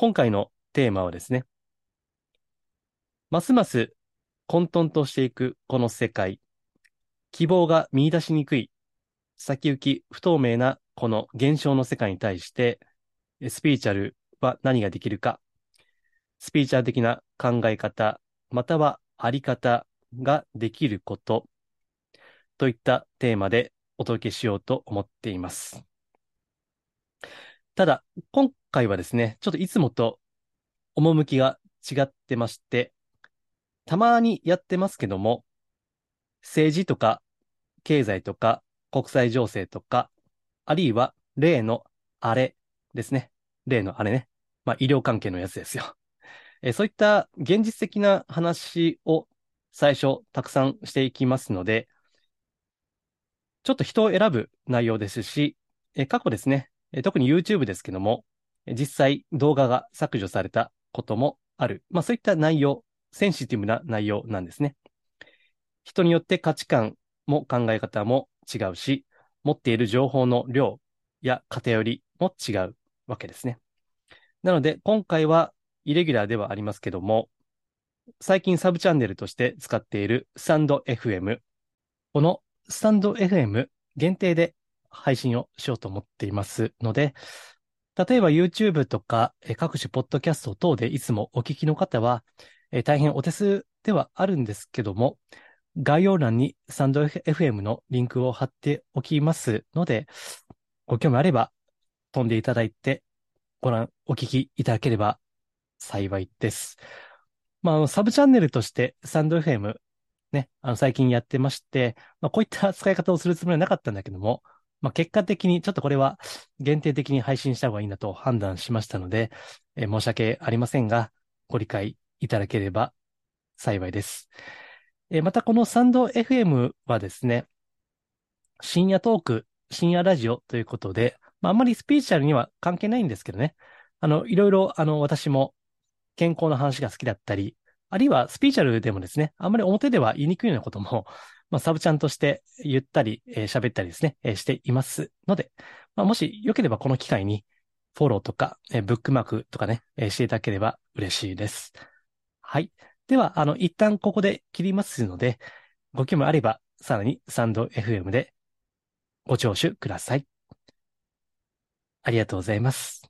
今回のテーマはですね、ますます混沌としていくこの世界、希望が見出しにくい、先行き不透明なこの現象の世界に対して、スピーチャルは何ができるか、スピーチャル的な考え方、またはあり方ができること、といったテーマでお届けしようと思っています。ただ、今回はですね、ちょっといつもと趣が違ってまして、たまにやってますけども、政治とか経済とか国際情勢とか、あるいは例のあれですね。例のあれね。まあ医療関係のやつですよ。えそういった現実的な話を最初たくさんしていきますので、ちょっと人を選ぶ内容ですし、え過去ですね、え特に YouTube ですけども、実際動画が削除されたこともある。まあそういった内容、センシティブな内容なんですね。人によって価値観も考え方も違うし、持っている情報の量や偏りも違うわけですね。なので今回はイレギュラーではありますけども、最近サブチャンネルとして使っているスタンド FM。このスタンド FM 限定で配信をしようと思っていますので、例えば YouTube とか各種ポッドキャスト等でいつもお聞きの方は、大変お手数ではあるんですけども、概要欄にスタンド FM のリンクを貼っておきますので、ご興味あれば飛んでいただいてご覧、お聞きいただければ幸いです。まあ、サブチャンネルとしてスタンド FM ね、あの、最近やってまして、まあ、こういった使い方をするつもりはなかったんだけども、まあ、結果的にちょっとこれは限定的に配信した方がいいなと判断しましたので、えー申し訳ありませんが、ご理解いただければ幸いです。えーまたこのサンド FM はですね、深夜トーク、深夜ラジオということで、まあ、あんまりスピーチャルには関係ないんですけどね、あの、いろいろ、あの、私も健康の話が好きだったり、あるいはスピーチャルでもですね、あんまり表では言いにくいようなことも、まあ、サブチャンとして言ったり、えー喋ったりですね、えーしていますので、まあ、もしよければこの機会にフォローとか、えーブックマークとかね、えーしていただければ嬉しいです。はい。では、あの、一旦ここで切りますので、ご興味あれば、さらにサンド FM でご聴取ください。ありがとうございます。